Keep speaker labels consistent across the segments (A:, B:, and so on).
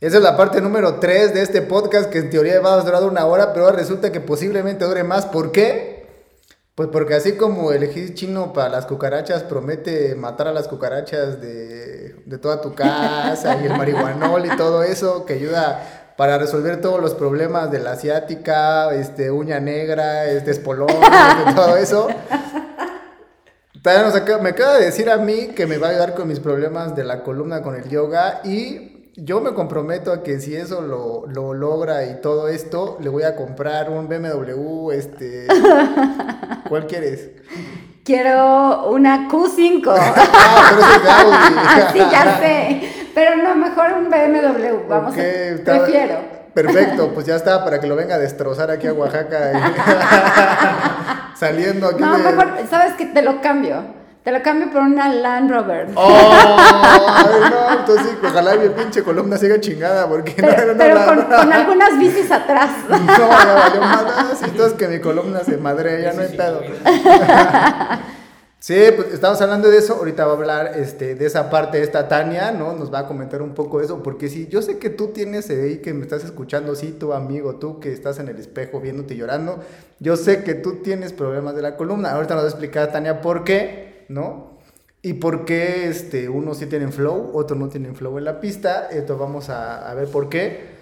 A: Esa es la parte número 3 de este podcast que en teoría va a durar una hora, pero resulta que posiblemente dure más. ¿Por qué? Pues porque así como el elegir chino para las cucarachas promete matar a las cucarachas de, de toda tu casa y el marihuanol y todo eso que ayuda para resolver todos los problemas de la asiática, este, uña negra, este espolón, este, todo eso. me acaba de decir a mí que me va a ayudar con mis problemas de la columna con el yoga y yo me comprometo a que si eso lo, lo, logra y todo esto, le voy a comprar un BMW, este... ¿Cuál quieres?
B: Quiero una Q5. ah, pero Audi. sí, ya sé. Pero no, mejor un BMW. Vamos a... Prefiero.
A: Perfecto, pues ya está, para que lo venga a destrozar aquí a Oaxaca. saliendo aquí.
B: No, mejor, ¿sabes qué? Te lo cambio. Te lo cambio por una Land Rover.
A: ¡Oh! no, entonces ojalá mi pinche columna siga chingada, porque
B: pero, no, Pero con, algunas bicis atrás.
A: No, ya valió más, entonces que mi columna se madre, ya no hay pedo. Sí, pues estamos hablando de eso. Ahorita va a hablar este, de esa parte, esta Tania, ¿no? Nos va a comentar un poco de eso. Porque sí, yo sé que tú tienes ahí que me estás escuchando, sí, tu amigo, tú que estás en el espejo viéndote llorando. Yo sé que tú tienes problemas de la columna. Ahorita nos va a explicar Tania por qué. ¿No? Y por qué este, unos sí tienen flow, otros no tienen flow en la pista. Esto vamos a, a ver por qué.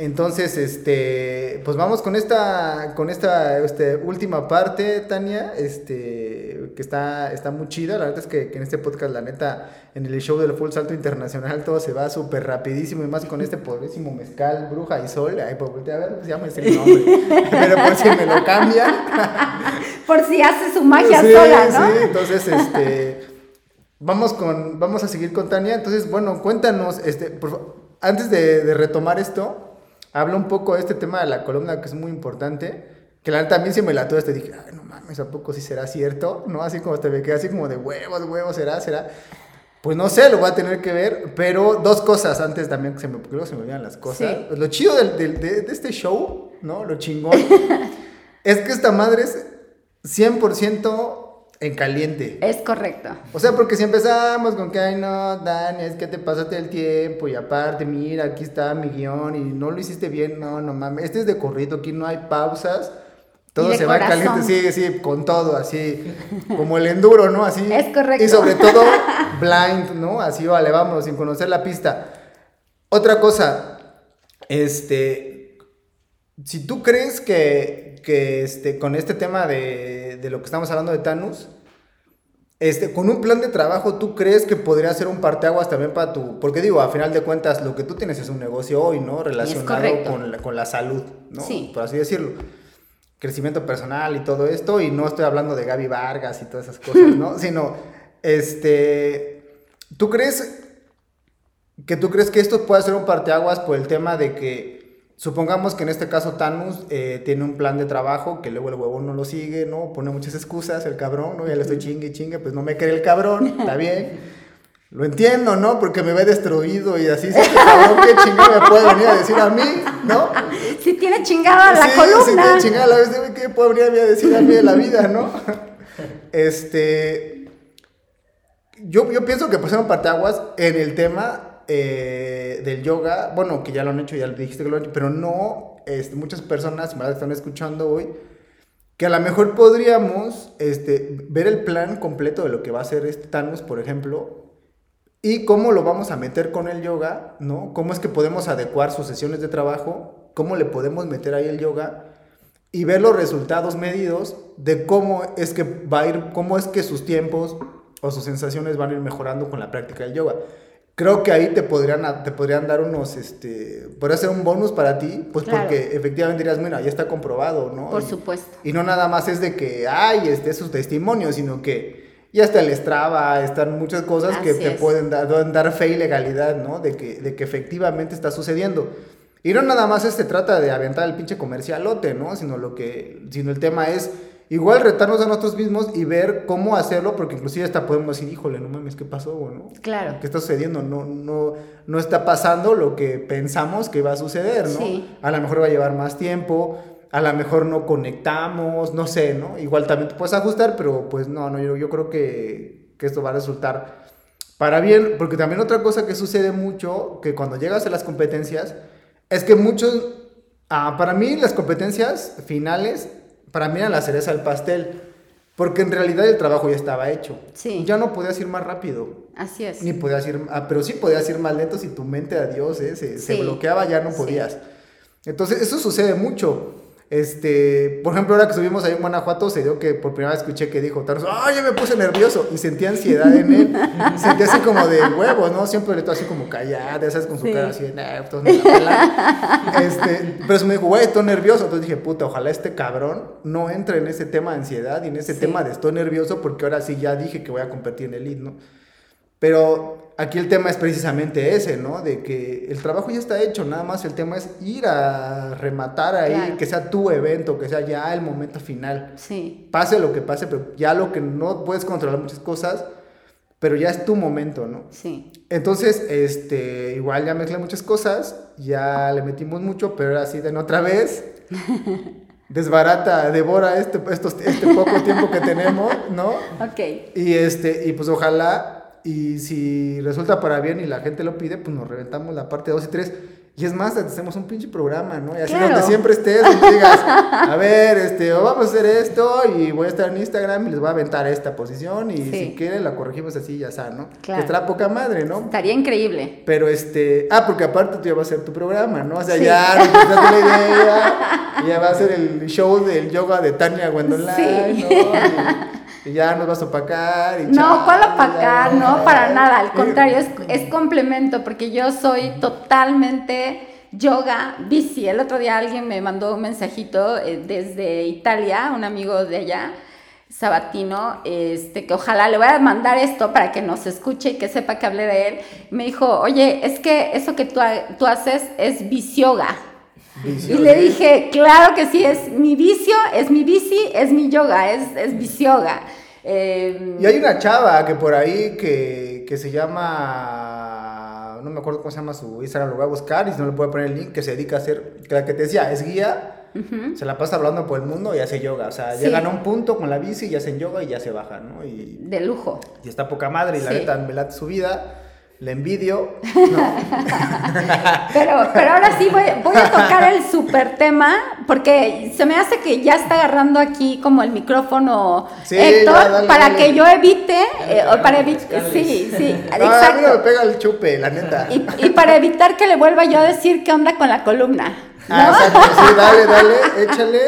A: Entonces, este, pues vamos con esta, con esta este, última parte, Tania, este, que está, está muy chida. La verdad es que, en este podcast, la neta, en el show del Full Salto Internacional, todo se va súper rapidísimo y más con este pobrísimo mezcal, bruja y sol. Ay, pues, a ver, pues ya me el nombre. Pero por si me lo cambian.
B: por si hace su magia sola, ¿no?
A: Sí, entonces, este, vamos con, vamos a seguir con Tania. Entonces, bueno, cuéntanos, este, antes de, de retomar esto, habla un poco de este tema de la columna que es muy importante. Que la también se me la tuve, te dije, ay, no mames, ¿a poco sí será cierto? ¿No? Así como te me quedé así como de huevos, huevos, ¿será? ¿Será? Pues no sé, lo voy a tener que ver, pero dos cosas antes también que se me, creo que se me olvidan las cosas. Lo chido de, de, este show, ¿no? Lo chingón, es que esta madre es 100% en caliente.
B: Es correcto.
A: O sea, porque si empezamos con que, ay, no, Dani, es que te pasaste el tiempo y aparte, mira, aquí está mi guion y no lo hiciste bien, no, no mames. Este es de corrido, aquí no hay pausas. Todo se va caliente, sí, sí, con todo, así, como el enduro, ¿no? Así.
B: Es correcto.
A: Y sobre todo, blind, ¿no? Así, vale, vamos, sin conocer la pista. Otra cosa, este, si tú crees que, que este, con este tema de de, lo que estamos hablando de Thanos, este, con un plan de trabajo, ¿tú crees que podría ser un parteaguas también para tu...? Porque digo, a final de cuentas, lo que tú tienes es un negocio hoy, ¿no? Relacionado con la, con la salud, ¿no? Sí. Por así decirlo. Crecimiento personal y todo esto, y no estoy hablando de Gaby Vargas y todas esas cosas, ¿no? Sino, este... ¿Tú crees que tú crees que esto puede ser un parteaguas por el tema de que Supongamos que en este caso Thanos eh, tiene un plan de trabajo que luego el huevón no lo sigue, ¿no? Pone muchas excusas, el cabrón, ¿no? Ya le estoy chingue y chingue, pues no me cree el cabrón, está bien. Lo entiendo, ¿no? Porque me ve destruido y así, ¿sí? cabrón, ¿qué chingada me puede venir a decir a mí, ¿no?
B: Si tiene chingada la columna. Si
A: tiene chingada la vez, ¿qué puede venir a decir a mí de la vida, ¿no? Este. Yo, yo pienso que pusieron parteaguas en el tema eh, del yoga, bueno, que ya lo han hecho, ya lo dijiste que lo han hecho, pero no, este, muchas personas me están escuchando hoy, que a lo mejor podríamos este, ver el plan completo de lo que va a hacer este Thanos, por ejemplo, y cómo lo vamos a meter con el yoga, ¿no? Cómo es que podemos adecuar sus sesiones de trabajo, cómo le podemos meter ahí el yoga y ver los resultados medidos de cómo es que va a ir, cómo es que sus tiempos o sus sensaciones van a ir mejorando con la práctica del yoga creo que ahí te podrían, te podrían dar unos, este, podría ser un bonus para ti, pues porque efectivamente dirías, mira, ya está comprobado, ¿no?
B: Por supuesto.
A: Y no nada más es de que, ay, este, sus testimonios, sino que ya está el Strava, están muchas cosas que te pueden dar, dar fe y legalidad, ¿no? De que, de que efectivamente está sucediendo. Y no nada más este trata de aventar el pinche comercialote, ¿no? Sino lo que, sino el tema es igual retarnos a nosotros mismos y ver cómo hacerlo, porque inclusive hasta podemos decir, híjole, no mames, ¿qué pasó? ¿no?
B: Claro.
A: ¿Qué está sucediendo? No, no, no está pasando lo que pensamos que va a suceder, ¿no?
B: Sí.
A: A lo mejor va a llevar más tiempo, a lo mejor no conectamos, no sé, ¿no? Igual también te puedes ajustar, pero pues no, no, yo, yo creo que, que esto va a resultar para bien, porque también otra cosa que sucede mucho, que cuando llegas a las competencias, es que muchos, ah, para mí las competencias finales, para mí eran la cereza del pastel, porque en realidad el trabajo ya estaba hecho.
B: Sí.
A: Ya no podías ir más rápido.
B: Así es.
A: Ni podías ir, ah, pero sí podías ir más lento si tu mente, adiós, eh, se, bloqueaba, ya no
B: Sí.
A: podías. Entonces, eso sucede mucho. Este, por ejemplo, ahora que estuvimos ahí en Guanajuato, se dio que por primera vez escuché que dijo Thanos, ¡ay, ya me puse nervioso! Y sentía ansiedad en él. sentía así como de huevo, ¿no? Siempre le estoy así como callada, ya sabes, con su
B: Sí.
A: cara así de, nah, la pelan". este, Pero eso me dijo, güey, estoy nervioso. Entonces dije, puta, ojalá este cabrón no entre en ese tema de ansiedad y en ese
B: Sí.
A: tema de estoy nervioso, porque ahora sí ya dije que voy a competir en el lead, ¿no? Pero aquí el tema es precisamente ese, ¿no? De que el trabajo ya está hecho, nada más el tema es ir a rematar ahí,
B: Claro.
A: que sea tu evento, que sea ya el momento final.
B: Sí.
A: Pase lo que pase, pero ya lo que no puedes controlar muchas cosas, pero ya es tu momento, ¿no?
B: Sí.
A: Entonces, este, igual ya mezclé muchas cosas, ya le metimos mucho, pero ahora sí, de otra vez. Desbarata, devora este, estos, este poco tiempo que tenemos, ¿no?
B: Ok.
A: Y este, y pues ojalá, y si resulta para bien y la gente lo pide, pues nos reventamos la parte 2 y 3. Y es más, hacemos un pinche programa, ¿no? Y así
B: Claro.
A: donde siempre estés, donde digas, a ver, este, vamos a hacer esto y voy a estar en Instagram y les voy a aventar esta posición y
B: Sí.
A: si quieren la corregimos así, ya está, ¿no?
B: Claro.
A: Estará poca madre, ¿no?
B: Estaría increíble.
A: Pero este, ah, porque aparte tú ya va a ser tu programa, ¿no? O sea,
B: Sí.
A: ya la idea, y ya va a ser el show del yoga de Tania Gwendolyn,
B: Sí.
A: ¿no? Y, y ya nos vas a opacar. Y
B: No, ¿cuál opacar? No, para nada. Al
A: Sí.
B: contrario, es, es complemento porque yo soy totalmente yoga, bici. El otro día alguien me mandó un mensajito eh, desde Italia, un amigo de allá, Sabatino, este, que ojalá le voy a mandar esto para que nos escuche y que sepa que hablé de él. Me dijo, oye, es que eso que tú, tú haces es bici-yoga.
A: Vicio,
B: Y le dije, claro que sí, es mi vicio, es mi bici, es mi yoga, es, es bici-yoga. Eh,
A: Y hay una chava que por ahí que, que se llama. No me acuerdo cómo se llama su Instagram, lo voy a buscar y si no le puedo poner el link, que se dedica a hacer. Que la que te decía, es guía. Se la pasa hablando por el mundo y hace yoga. O sea,
B: Sí.
A: llegan a un punto con la bici y hacen yoga y ya se bajan, ¿no? Y,
B: de lujo.
A: y está poca madre y la neta me late su vida. Le envidio. ¿no?
B: Pero, pero ahora sí voy, voy a tocar el super tema, porque se me hace que ya está agarrando aquí como el micrófono
A: Sí,
B: Héctor,
A: ya, dale,
B: para
A: dale.
B: que yo evite, eh, o para
A: Dale,
B: evitar,
A: dale.
B: sí, sí,
A: No, a mí no me pega el chupe, la neta.
B: Y, y para evitar que le vuelva yo a decir qué onda con la columna.
A: Ah, exacto, sí, dale, dale, échale.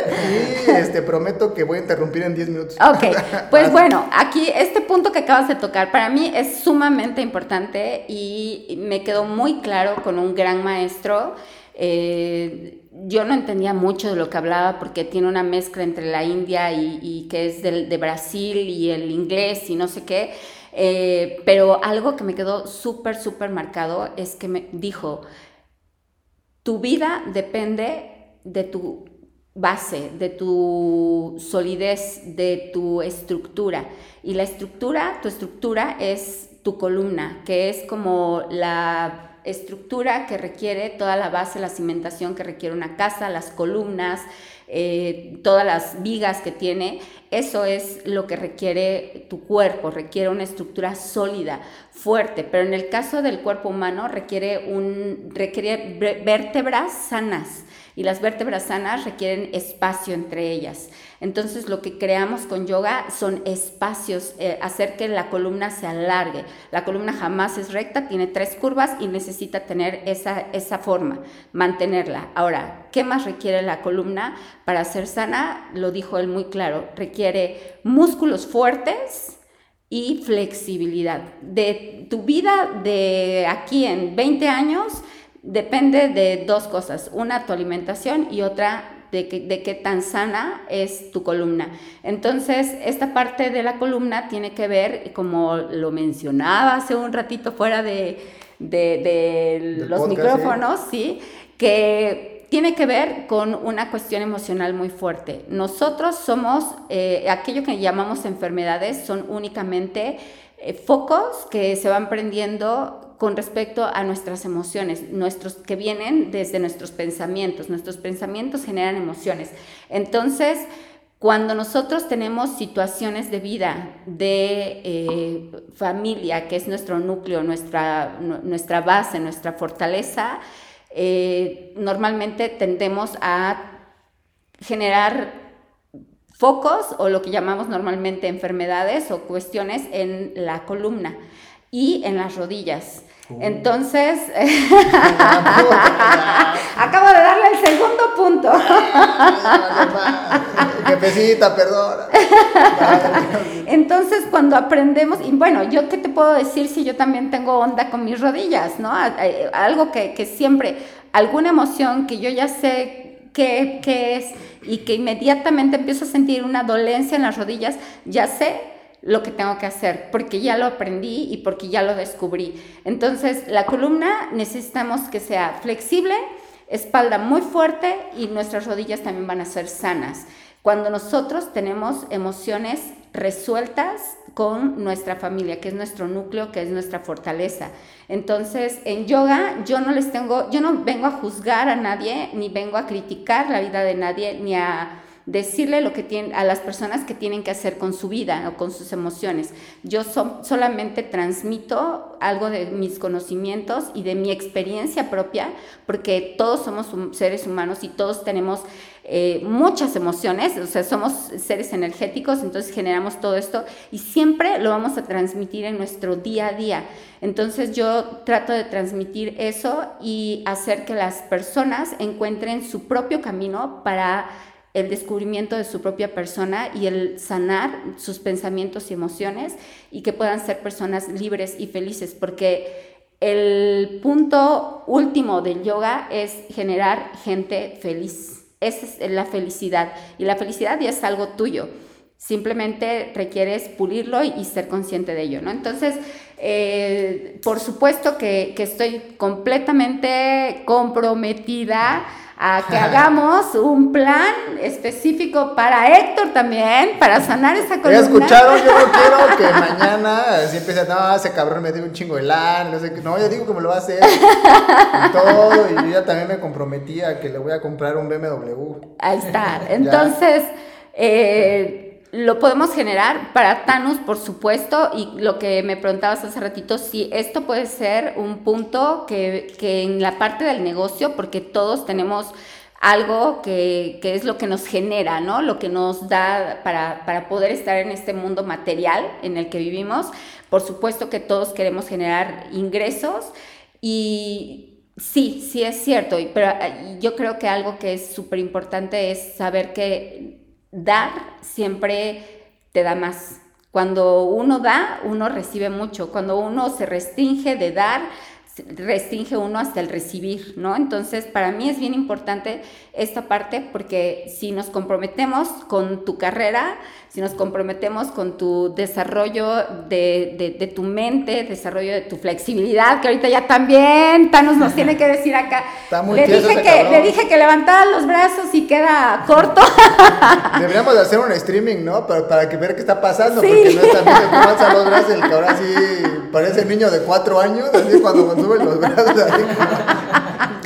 A: Y este, prometo que voy a interrumpir en 10 minutos.
B: Ok, pues bueno, aquí este punto que acabas de tocar para mí es sumamente importante y me quedó muy claro con un gran maestro. Eh, yo no entendía mucho de lo que hablaba porque tiene una mezcla entre la India y, y que es de Brasil y el inglés y no sé qué. Eh, pero algo que me quedó súper, súper marcado es que me dijo, tu vida depende de tu base, de tu solidez, de tu estructura. Y la estructura, tu estructura es tu columna, que es como la estructura que requiere toda la base, la cimentación que requiere una casa, las columnas, eh, todas las vigas que tiene. Eso es lo que requiere tu cuerpo, requiere una estructura sólida, fuerte, pero en el caso del cuerpo humano requiere, un, requiere vé- vértebras sanas y las vértebras sanas requieren espacio entre ellas. Entonces lo que creamos con yoga son espacios, eh, hacer que la columna se alargue. La columna jamás es recta, tiene tres curvas y necesita tener esa, esa forma, mantenerla. Ahora, ¿qué más requiere la columna para ser sana? Lo dijo él muy claro, músculos fuertes, y flexibilidad. De tu vida de aquí en 20 años depende de dos cosas. Una, tu alimentación y otra, de, que- de qué tan sana es tu columna. Entonces, esta parte de la columna tiene que ver, como lo mencionaba hace un ratito fuera de, de, los
A: podcast,
B: micrófonos, sí, que tiene que ver con una cuestión emocional muy fuerte. Nosotros somos, eh, aquello que llamamos enfermedades son únicamente eh, focos que se van prendiendo con respecto a nuestras emociones, nuestros que vienen desde nuestros pensamientos. Nuestros pensamientos generan emociones. Entonces, cuando nosotros tenemos situaciones de vida, de eh, familia, que es nuestro núcleo, nuestra, nu- nuestra base, nuestra fortaleza, eh, normalmente tendemos a generar focos o lo que llamamos normalmente enfermedades o cuestiones en la columna y en las rodillas. Entonces, acabo de darle el segundo punto.
A: Jefecita, perdón.
B: Entonces, cuando aprendemos, y bueno, yo qué te puedo decir si yo también tengo onda con mis rodillas, ¿no? Algo que, que siempre, alguna emoción que yo ya sé qué, qué es y que inmediatamente empiezo a sentir una dolencia en las rodillas, ya sé lo que tengo que hacer, porque ya lo aprendí y porque ya lo descubrí. Entonces, la columna necesitamos que sea flexible, espalda muy fuerte y nuestras rodillas también van a ser sanas. Cuando nosotros tenemos emociones resueltas con nuestra familia, que es nuestro núcleo, que es nuestra fortaleza. Entonces, en yoga yo no les tengo, yo no vengo a juzgar a nadie, ni vengo a criticar la vida de nadie, ni a decirle lo que tienen a las personas que tienen que hacer con su vida o con sus emociones. Yo so- solamente transmito algo de mis conocimientos y de mi experiencia propia, porque todos somos seres humanos y todos tenemos eh, muchas emociones, o sea, somos seres energéticos, entonces generamos todo esto y siempre lo vamos a transmitir en nuestro día a día. Entonces yo trato de transmitir eso y hacer que las personas encuentren su propio camino para el descubrimiento de su propia persona y el sanar sus pensamientos y emociones y que puedan ser personas libres y felices, porque el punto último del yoga es generar gente feliz. Esa es la felicidad y la felicidad ya es algo tuyo. Simplemente requieres pulirlo y, ser consciente de ello, ¿no? Entonces, eh, por supuesto que, que estoy completamente comprometida a que hagamos un plan específico para Héctor también, para sanar esa
A: ¿Ya
B: columna.
A: escucharon? Yo no quiero que mañana así empiece, no, ese cabrón me dio un chingo de lan, no sé qué. No, yo digo que me lo va a hacer. Y todo, y yo ya también me comprometí a que le voy a comprar un BMW.
B: Ahí está. Entonces, eh, lo podemos generar para Thanos, por supuesto, y lo que me preguntabas hace ratito, si esto puede ser un punto que, que en la parte del negocio, porque todos tenemos algo que, que es lo que nos genera, ¿no? Lo que nos da para, para poder estar en este mundo material en el que vivimos. Por supuesto que todos queremos generar ingresos y sí, sí es cierto, pero yo creo que algo que es súper importante es saber que dar siempre te da más. Cuando uno da, uno recibe mucho. Cuando uno se restringe de dar, restringe uno hasta el recibir, ¿no? Entonces, para mí es bien importante esta parte porque si nos comprometemos con tu carrera, si nos comprometemos con tu desarrollo de, de- de tu mente, desarrollo de tu flexibilidad, que ahorita ya también Thanos nos tiene que decir acá.
A: Está muy
B: le, dije que, le dije que levantara los brazos y queda corto.
A: Deberíamos de hacer un streaming, ¿no? Para, para que ver qué está pasando,
B: Sí.
A: porque no es también que los brazos, el cabrón así parece niño de cuatro años, así cuando los brazos, así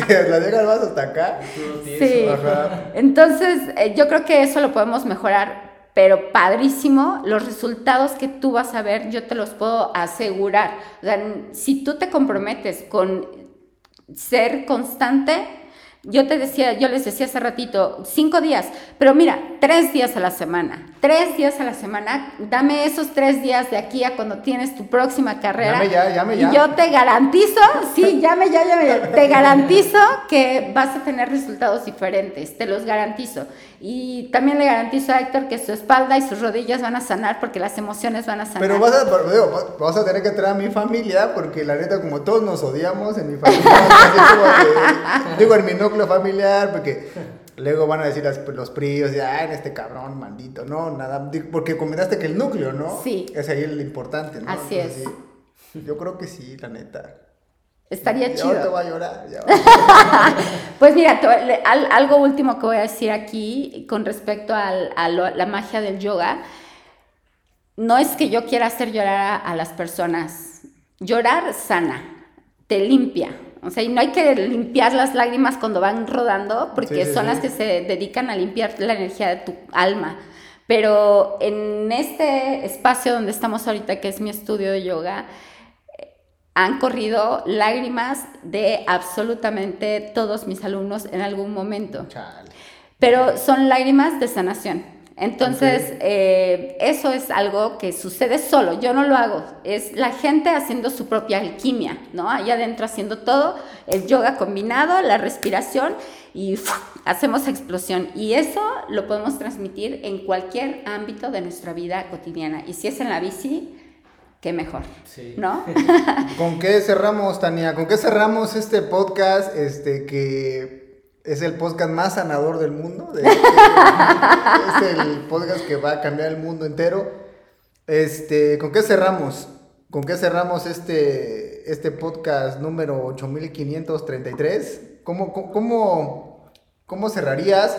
A: que la llega el vaso hasta acá.
B: Sí.
A: Ajá.
B: Entonces, eh, yo creo que eso lo podemos mejorar, pero padrísimo. Los resultados que tú vas a ver, yo te los puedo asegurar. O sea, si tú te comprometes con ser constante, yo te decía, yo les decía hace ratito, cinco días, pero mira, tres días a la semana, tres días a la semana, dame esos tres días de aquí a cuando tienes tu próxima carrera.
A: Llame ya, llame
B: y
A: ya.
B: yo te garantizo, sí, llame ya, llame ya, te garantizo que vas a tener resultados diferentes, te los garantizo. Y también le garantizo a Héctor que su espalda y sus rodillas van a sanar porque las emociones van a sanar.
A: Pero vas a, pero digo, vas- a tener que traer a mi familia, porque la neta, como todos nos odiamos en mi familia, digo, en mi núcleo familiar, porque luego van a decir las- los príos, ya, en este cabrón, maldito, no, nada, porque comentaste que el núcleo, ¿no?
B: Sí.
A: Es ahí el importante, ¿no?
B: Así es.
A: sí, yo creo que sí, la neta.
B: Estaría
A: Ya
B: chido.
A: te voy a llorar. ya.
B: Pues mira, te voy- le- al- algo último que voy a decir aquí con respecto al- a lo- la magia del yoga. No es que yo quiera hacer llorar a, a las personas. Llorar sana, te limpia. O sea, y no hay que limpiar las lágrimas cuando van rodando, porque
A: Sí,
B: son
A: sí.
B: las que se dedican a limpiar la energía de tu alma. Pero en este espacio donde estamos ahorita, que es mi estudio de yoga, han corrido lágrimas de absolutamente todos mis alumnos en algún momento,
A: Chale.
B: pero son lágrimas de sanación. Entonces, eh, eso es algo que sucede solo, yo no lo hago, es la gente haciendo su propia alquimia, ¿no? Allá adentro haciendo todo, el yoga combinado, la respiración y hacemos explosión. Y eso lo podemos transmitir en cualquier ámbito de nuestra vida cotidiana. Y si es en la bici, qué mejor,
A: Sí.
B: ¿no?
A: ¿Con qué cerramos, Tania? ¿Con qué cerramos este podcast? Este que es el podcast más sanador del mundo. de- es el podcast que va a cambiar el mundo entero. Este, ¿con qué cerramos? ¿Con qué cerramos este, este podcast número 8533? ¿Cómo, cómo, cómo, cerrarías?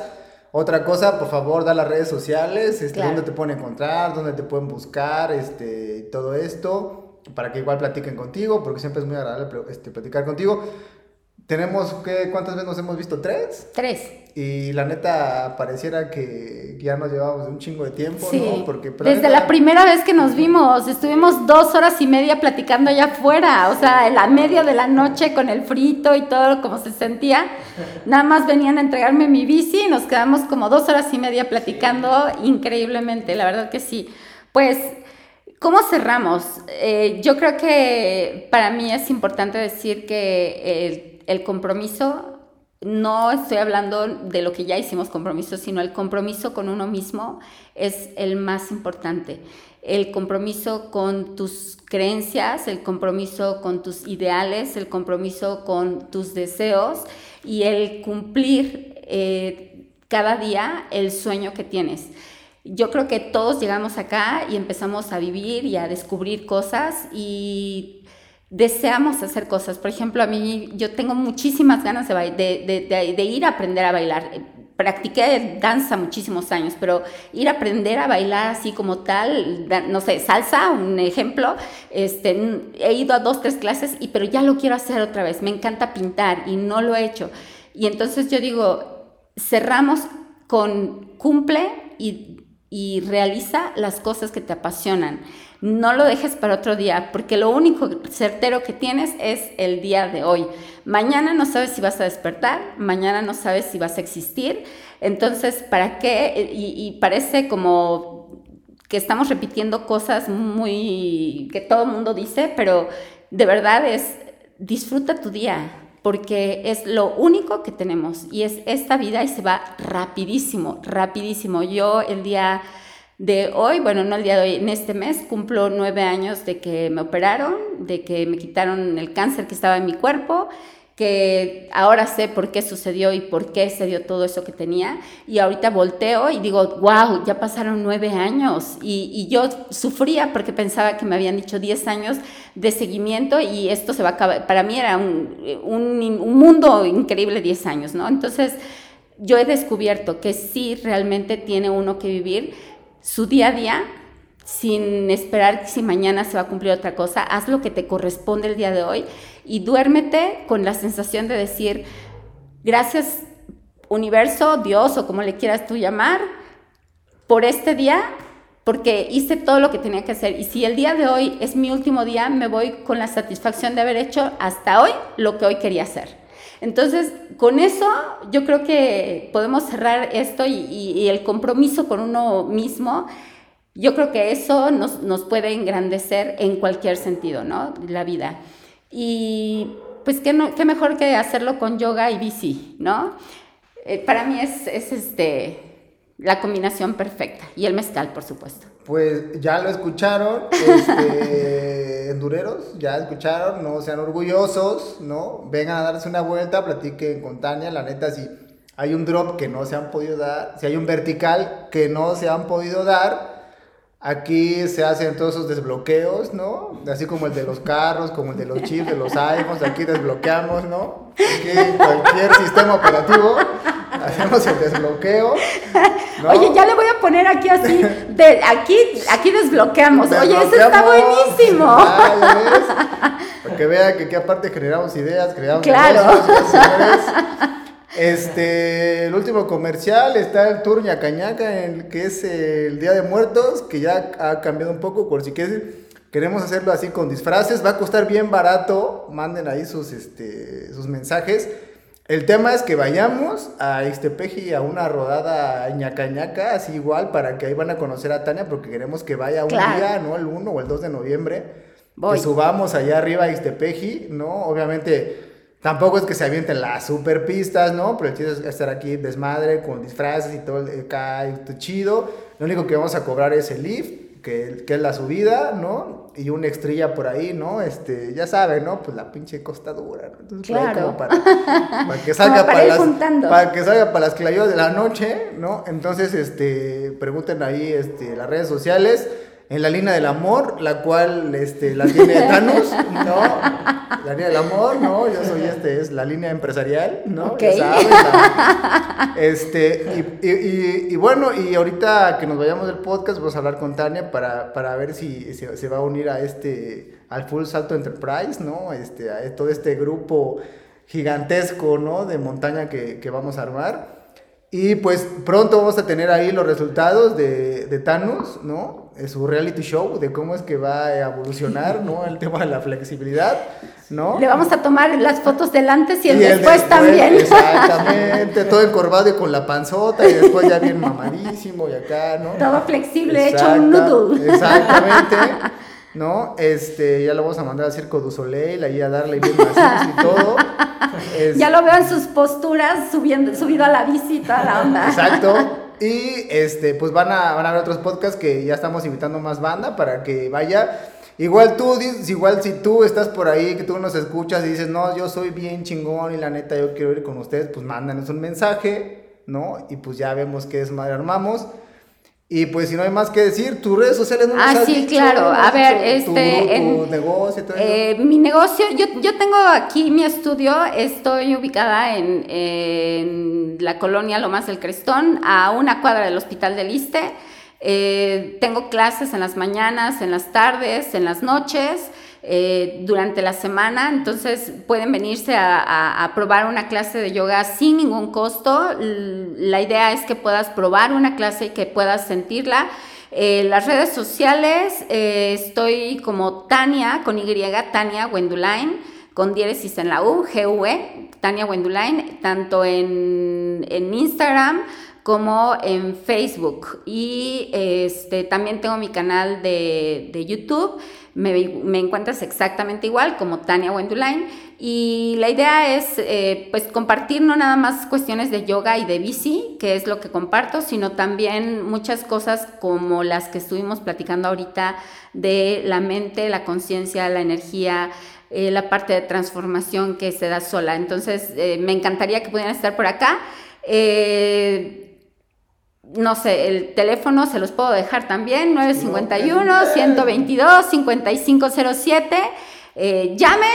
A: Otra cosa, por favor, da las redes sociales, este,
B: Claro.
A: dónde te pueden encontrar, dónde te pueden buscar, este, todo esto, para que igual platiquen contigo, porque siempre es muy agradable este, platicar contigo. Tenemos, que ¿cuántas veces nos hemos visto? ¿Tres?
B: Tres.
A: Y la neta, pareciera que ya nos llevábamos un chingo de tiempo,
B: Sí,
A: ¿no? Porque, pero
B: desde
A: neta-
B: la primera vez que nos vimos, estuvimos dos horas y media platicando allá afuera, o sea, en la media de la noche con el frito y todo como se sentía. Nada más venían a entregarme mi bici y nos quedamos como dos horas y media platicando increíblemente, la verdad que sí. Pues, ¿cómo cerramos? Eh, yo creo que para mí es importante decir que el, el compromiso no estoy hablando de lo que ya hicimos compromiso, sino el compromiso con uno mismo es el más importante. El compromiso con tus creencias, el compromiso con tus ideales, el compromiso con tus deseos y el cumplir eh, cada día el sueño que tienes. Yo creo que todos llegamos acá y empezamos a vivir y a descubrir cosas y deseamos hacer cosas. Por ejemplo, a mí yo tengo muchísimas ganas de, de, de- de- ir a aprender a bailar. Practiqué danza muchísimos años, pero ir a aprender a bailar así como tal, no sé, salsa, un ejemplo, este, he ido a dos, tres clases, y, pero ya lo quiero hacer otra vez. Me encanta pintar y no lo he hecho. Y entonces yo digo, cerramos con cumple y, y realiza las cosas que te apasionan. No lo dejes para otro día, porque lo único certero que tienes es el día de hoy. Mañana no sabes si vas a despertar, mañana no sabes si vas a existir. Entonces, ¿para qué? Y, parece como que estamos repitiendo cosas muy que todo el mundo dice, pero de verdad es disfruta tu día, porque es lo único que tenemos y es esta vida y se va rapidísimo, rapidísimo. Yo el día de hoy, bueno, no el día de hoy, en este mes cumplo nueve años de que me operaron, de que me quitaron el cáncer que estaba en mi cuerpo, que ahora sé por qué sucedió y por qué se dio todo eso que tenía. Y ahorita volteo y digo, wow, ya pasaron nueve años. Y, y yo sufría porque pensaba que me habían dicho diez años de seguimiento y esto se va a acabar. Para mí era un, un, un mundo increíble diez años, ¿no? Entonces, yo he descubierto que sí realmente tiene uno que vivir su día a día sin esperar si mañana se va a cumplir otra cosa. Haz lo que te corresponde el día de hoy y duérmete con la sensación de decir, gracias universo, Dios o como le quieras tú llamar, por este día, porque hice todo lo que tenía que hacer. Y si el día de hoy es mi último día, me voy con la satisfacción de haber hecho hasta hoy lo que hoy quería hacer. Entonces, con eso yo creo que podemos cerrar esto y, el compromiso con uno mismo. Yo creo que eso nos, nos, puede engrandecer en cualquier sentido, ¿no? La vida. Y pues qué, no, qué mejor que hacerlo con yoga y bici, ¿no? Eh, para mí es, es este, la combinación perfecta. Y el mezcal, por supuesto.
A: Pues ya lo escucharon, este, endureros, ya escucharon, no sean orgullosos, ¿no? Vengan a darse una vuelta, platiquen con Tania, la neta, si hay un drop que no se han podido dar, si hay un vertical que no se han podido dar, Aquí se hacen todos esos desbloqueos, ¿no? Así como el de los carros, como el de los chips, de los iPhones, aquí desbloqueamos, ¿no? Aquí cualquier sistema operativo, hacemos el desbloqueo. ¿no?
B: Oye, ya le voy a poner aquí así, de aquí, aquí desbloqueamos. Oye, eso está buenísimo.
A: Ah. Para que vean que aquí aparte generamos ideas, creamos
B: Claro.
A: negocios. Este, el último comercial está el tour Ñacañaca, en- que es el Día de Muertos, que ya ha cambiado un poco, por si quieres, queremos hacerlo así con disfraces, va a costar bien barato, manden ahí sus, este, sus mensajes. El tema es que vayamos a Ixtepeji a una rodada Ñacañaca, así igual, para que ahí van a conocer a Tania, porque queremos que vaya un
B: Claro.
A: día, ¿no? El 1 o el 2 de noviembre.
B: Voy.
A: Que subamos allá arriba a Ixtepeji, ¿no? Obviamente, tampoco es que se avienten las super pistas, ¿no? Pero el chiste es estar aquí desmadre, con disfraces y todo el acá, chido. Lo único que vamos a cobrar es el lift, que, que es la subida, ¿no? Y una estrella por ahí, ¿no? Este, ya saben, ¿no? Pues la pinche costa dura, ¿no? Entonces, ahí
B: Claro.
A: como para, para que salga
B: para
A: las,
B: juntando.
A: para que salga para las clayudas de la noche, ¿no? Entonces, este, pregunten ahí, este, las redes sociales, en la línea del amor, la cual, este, la tiene Thanos, ¿no? La línea del amor, ¿no? Yo soy, este, es la línea empresarial, ¿no?
B: Ok.
A: Ya saben, la- este, y, y- y- y bueno, y ahorita que nos vayamos del podcast, vamos a hablar con Tania para, para ver si se, se va a unir a este, al Full Salto Enterprise, ¿no? Este, a todo este grupo gigantesco, ¿no? De montaña que, que vamos a armar. Y pues pronto vamos a tener ahí los resultados de, de Thanos, ¿no? Su reality show, de cómo es que va a evolucionar, ¿no? El tema de la flexibilidad, ¿no?
B: Le vamos a tomar las fotos del antes y el
A: Y el
B: después también.
A: Exactamente, todo encorvado y con la panzota y después ya bien mamadísimo y acá, ¿no?
B: Todo flexible, hecho un
A: Exacta-
B: noodle.
A: Exactamente, ¿no? Este, ya lo vamos a mandar al Circo du Soleil, ahí a darle bien y todo. Es-
B: Ya lo veo en sus posturas, subiendo, subido a la bici y toda la onda.
A: Exacto. Y este, pues van a, van a haber otros podcasts que ya estamos invitando más banda para que vaya. Igual tú, igual si tú estás por ahí, que tú nos escuchas y dices, no, yo soy bien chingón y la neta yo quiero ir con ustedes, pues mándanos un mensaje, ¿no? Y pues ya vemos qué desmadre armamos. Y pues si no hay más que decir, tus redes sociales no
B: Ah,
A: has
B: sí,
A: dicho,
B: claro. A ver,
A: tu
B: este, en-
A: negocio eso.
B: Eh, mi negocio, yo, yo tengo aquí mi estudio, estoy ubicada en, en la colonia Lomas del Crestón, a una cuadra del Hospital del Iste. Eh, tengo clases en las mañanas, en las tardes, en las noches, eh, durante la semana, entonces pueden venirse a, probar una clase de yoga sin ningún costo. La idea es que puedas probar una clase y que puedas sentirla. Eh, las redes sociales, eh, estoy como Tania, con Y, Tania Wendulain, con diéresis en la U, G-U-E, Tania Wendulain, tanto en, en Instagram como en Facebook. Y este, también tengo mi canal de, de YouTube. Me, encuentras exactamente igual como Tania Wendulain. Y la idea es eh, pues compartir no nada más cuestiones de yoga y de bici, que es lo que comparto, sino también muchas cosas como las que estuvimos platicando ahorita de la mente, la conciencia, la energía, eh, la parte de transformación que se da sola. Entonces, eh, me encantaría que pudieran estar por acá. No sé, el teléfono se los puedo dejar también, 951-122-5507. Eh, llamen,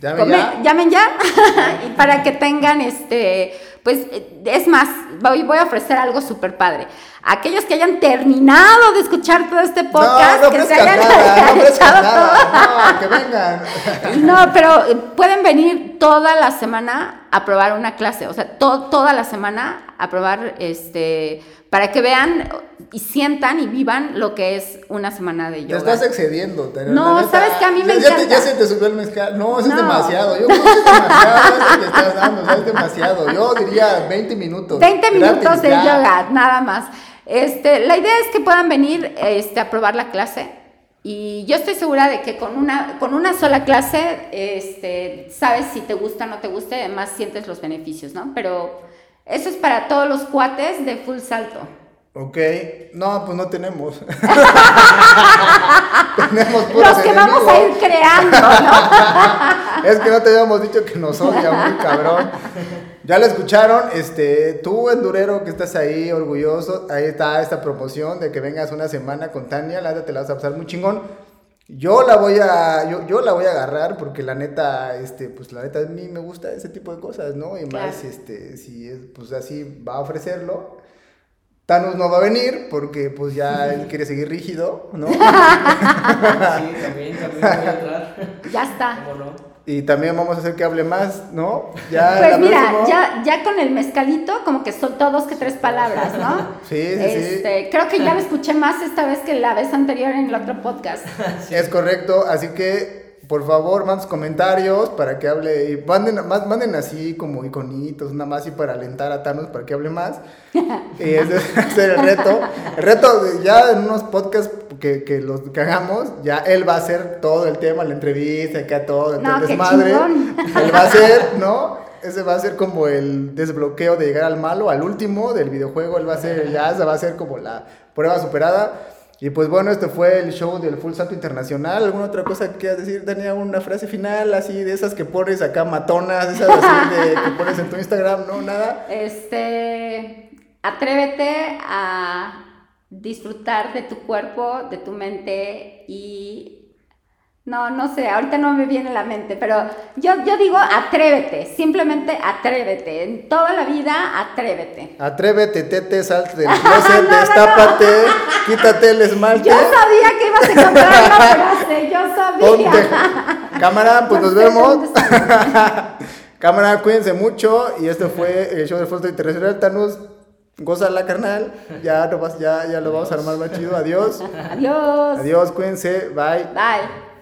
A: Llamen
B: come-
A: ya.
B: llamen ya, y para que tengan este, pues es más, voy, voy a ofrecer algo súper padre. Aquellos que hayan terminado de escuchar todo este podcast,
A: no, no
B: que se hayan
A: nada, no
B: todo.
A: no, que vengan.
B: No, pero eh, pueden venir toda la semana a probar una clase, o sea, to- toda la semana a probar, este, para que vean y sientan y vivan lo que es una semana de
A: Te
B: yoga.
A: estás excediendo.
B: No,
A: neta.
B: ¿sabes qué? A mí me
A: ya, ya te-
B: encanta.
A: ya se te subió el mezcal. No, eso es
B: No.
A: demasiado. Yo creo que es demasiado eso que estás dando. o sea, es demasiado. Yo diría 20 minutos.
B: 20 minutos de yoga, nada más. Este, la idea es que puedan venir este, a probar la clase. Y yo estoy segura de que con una, con una sola clase, este, sabes si te gusta o no te gusta, y además sientes los beneficios, ¿no? Pero eso es para todos los cuates de full salto.
A: Ok, no, pues no tenemos. tenemos puros
B: Los que vamos a ir creando, ¿no?
A: Es que no te habíamos dicho que nos odia muy cabrón. Ya lo escucharon, este, tú endurero que estás ahí orgulloso, ahí está esta promoción de que vengas una semana con Tania, la te la vas a pasar muy chingón. Yo la voy a, yo, yo la voy a agarrar porque la neta, este, pues la neta a mí me gusta ese tipo de cosas, ¿no? Y más, este, si es, pues así va a ofrecerlo. Thanos no va a venir porque pues ya él quiere seguir rígido, ¿no?
C: Sí, también, también voy a entrar.
B: Ya está.
C: ¿Cómo no?
A: Y también vamos a hacer que hable más, ¿no? Ya
B: Pues mira,
A: próxima-
B: ya, ya con el mezcalito como que soltó dos que tres palabras, ¿no?
A: Sí, sí, sí.
B: Este, Creo que ya lo escuché más esta vez que la vez anterior en el otro podcast.
A: Es correcto, así que por favor manden comentarios para que hable y manden, más, manden así como iconitos, nada más y para alentar a Thanos para que hable más. y ese ese es el reto. El reto ya en unos podcasts que, que los que hagamos, ya él va a hacer todo el tema, la entrevista, acá todo,
B: No,
A: el desmadre. Él va a hacer, ¿no? Ese va a ser como el desbloqueo de llegar al malo, al último del videojuego. Él va a ser, ya esa va a ser como la prueba superada. Y pues bueno, este fue el show del Full Salto Internacional. ¿Alguna otra cosa que quieras decir? Tenía una frase final así de esas que pones acá matonas, esas así de, que pones en tu Instagram, ¿no? Nada.
B: Este, atrévete a disfrutar de tu cuerpo, de tu mente y... No, no sé, ahorita no me viene a la mente, pero yo, yo digo atrévete, simplemente atrévete. En toda la vida, atrévete.
A: Atrévete, tete, salte del closet, destápate, quítate el esmalte.
B: Yo sabía que ibas a encontrar una frase, yo sabía.
A: Ponte. Cámara, pues
B: No
A: nos vemos. Cámara, cuídense mucho. Y este fue el show del Foto Internacional. Thanos, la carnal. Ya, no vas- ya, ya lo vamos a armar más chido. Adiós.
B: Adiós.
A: Adiós, cuídense. Bye.
B: Bye.